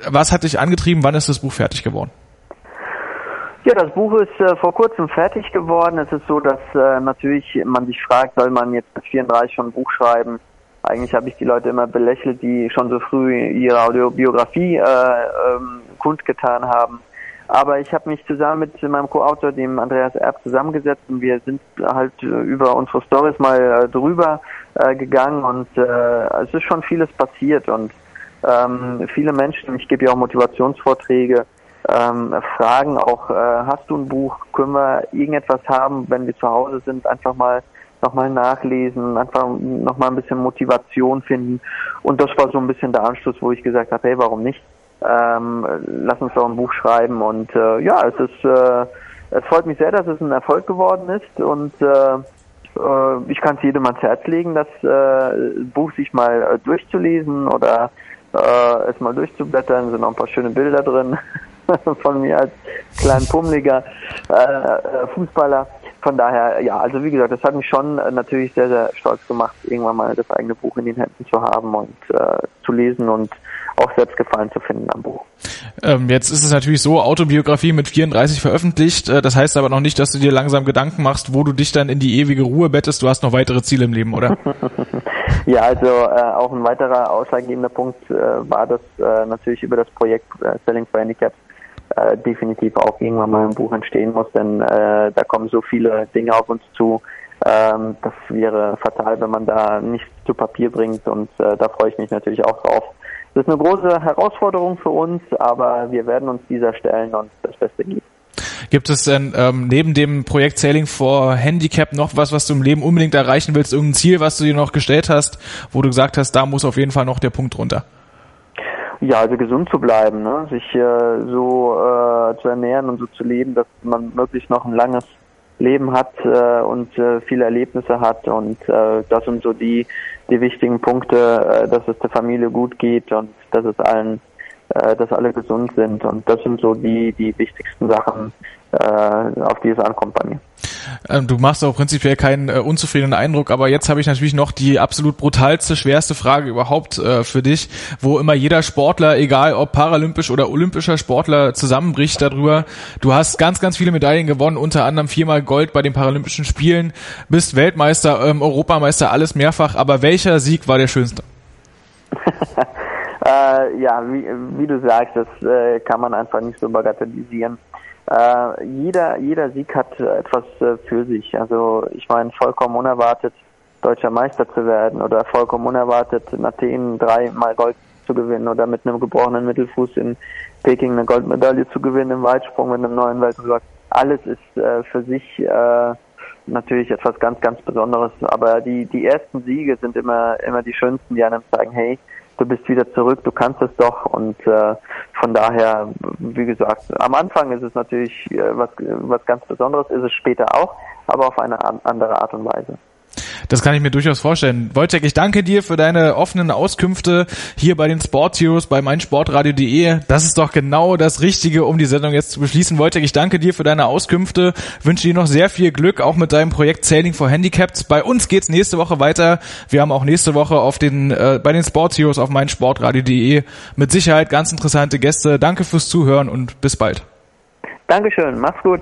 was hat dich angetrieben? Wann ist das Buch fertig geworden? Ja, das Buch ist äh, vor kurzem fertig geworden. Es ist so, dass äh, natürlich man sich fragt, soll man jetzt mit 34 schon ein Buch schreiben? Eigentlich habe ich die Leute immer belächelt, die schon so früh ihre Audiobiografie äh, ähm, kundgetan haben. Aber ich habe mich zusammen mit meinem Co-Autor, dem Andreas Erb, zusammengesetzt und wir sind halt äh, über unsere Stories mal äh, drüber äh, gegangen und äh, es ist schon vieles passiert und ähm, viele Menschen, ich gebe ja auch Motivationsvorträge, ähm, fragen auch, äh, hast du ein Buch, können wir irgendetwas haben, wenn wir zu Hause sind, einfach mal nochmal nachlesen, einfach nochmal ein bisschen Motivation finden. Und das war so ein bisschen der Anschluss, wo ich gesagt habe, hey, warum nicht? Ähm, lass uns doch ein Buch schreiben und äh, ja, es ist, äh, es freut mich sehr, dass es ein Erfolg geworden ist und äh, äh, ich kann es jedem ans Herz legen, das äh, Buch sich mal äh, durchzulesen oder äh, es mal durchzublättern, sind noch ein paar schöne Bilder drin von mir als kleinen pummeliger äh, äh, Fußballer. Von daher, ja, also wie gesagt, das hat mich schon äh, natürlich sehr, sehr stolz gemacht, irgendwann mal das eigene Buch in den Händen zu haben und äh, zu lesen und auch selbst Gefallen zu finden am Buch. Ähm, jetzt ist es natürlich so, Autobiografie mit 34 veröffentlicht. Äh, das heißt aber noch nicht, dass du dir langsam Gedanken machst, wo du dich dann in die ewige Ruhe bettest. Du hast noch weitere Ziele im Leben, oder? ja, also äh, auch ein weiterer ausschlaggebender Punkt äh, war das äh, natürlich über das Projekt äh, Selling for Handicaps äh, definitiv auch irgendwann mal ein Buch entstehen muss, denn äh, da kommen so viele Dinge auf uns zu. Ähm, das wäre fatal, wenn man da nichts zu Papier bringt und äh, da freue ich mich natürlich auch drauf. Das ist eine große Herausforderung für uns, aber wir werden uns dieser stellen und das Beste geben. Gibt es denn ähm, neben dem Projekt Sailing for Handicap noch was, was du im Leben unbedingt erreichen willst? Irgendein Ziel, was du dir noch gestellt hast, wo du gesagt hast, da muss auf jeden Fall noch der Punkt runter? Ja, also gesund zu bleiben, ne? sich äh, so äh, zu ernähren und so zu leben, dass man möglichst noch ein langes Leben hat äh, und äh, viele Erlebnisse hat und äh, das sind so die die wichtigen Punkte, äh, dass es der Familie gut geht und dass es allen, äh, dass alle gesund sind und das sind so die die wichtigsten Sachen, äh, auf die es ankommt bei mir. Ähm, du machst auch prinzipiell keinen äh, unzufriedenen Eindruck, aber jetzt habe ich natürlich noch die absolut brutalste, schwerste Frage überhaupt äh, für dich, wo immer jeder Sportler, egal ob paralympisch oder olympischer Sportler, zusammenbricht darüber. Du hast ganz, ganz viele Medaillen gewonnen, unter anderem viermal Gold bei den Paralympischen Spielen, bist Weltmeister, ähm, Europameister, alles mehrfach, aber welcher Sieg war der schönste? äh, ja, wie, wie, du sagst, das äh, kann man einfach nicht so bagatellisieren. Äh, jeder, jeder Sieg hat etwas äh, für sich. Also ich meine, vollkommen unerwartet deutscher Meister zu werden oder vollkommen unerwartet in Athen dreimal Gold zu gewinnen oder mit einem gebrochenen Mittelfuß in Peking eine Goldmedaille zu gewinnen im Weitsprung mit einem neuen Weltrekord. Alles ist äh, für sich äh, natürlich etwas ganz, ganz Besonderes. Aber die, die ersten Siege sind immer, immer die schönsten, die einem zeigen, hey, du bist wieder zurück, du kannst es doch und äh, von daher, wie gesagt, am Anfang ist es natürlich äh, was, was ganz Besonderes, ist es später auch, aber auf eine andere Art und Weise. Das kann ich mir durchaus vorstellen. Wojtek, ich danke dir für deine offenen Auskünfte hier bei den Sport Heroes bei meinsportradio.de. Das ist doch genau das Richtige, um die Sendung jetzt zu beschließen. Wojtek, ich danke dir für deine Auskünfte. Wünsche dir noch sehr viel Glück, auch mit deinem Projekt Sailing for Handicapped. Bei uns geht's nächste Woche weiter. Wir haben auch nächste Woche auf den, äh, bei den Sport Heroes auf meinsportradio.de mit Sicherheit ganz interessante Gäste. Danke fürs Zuhören und bis bald. Dankeschön, mach's gut.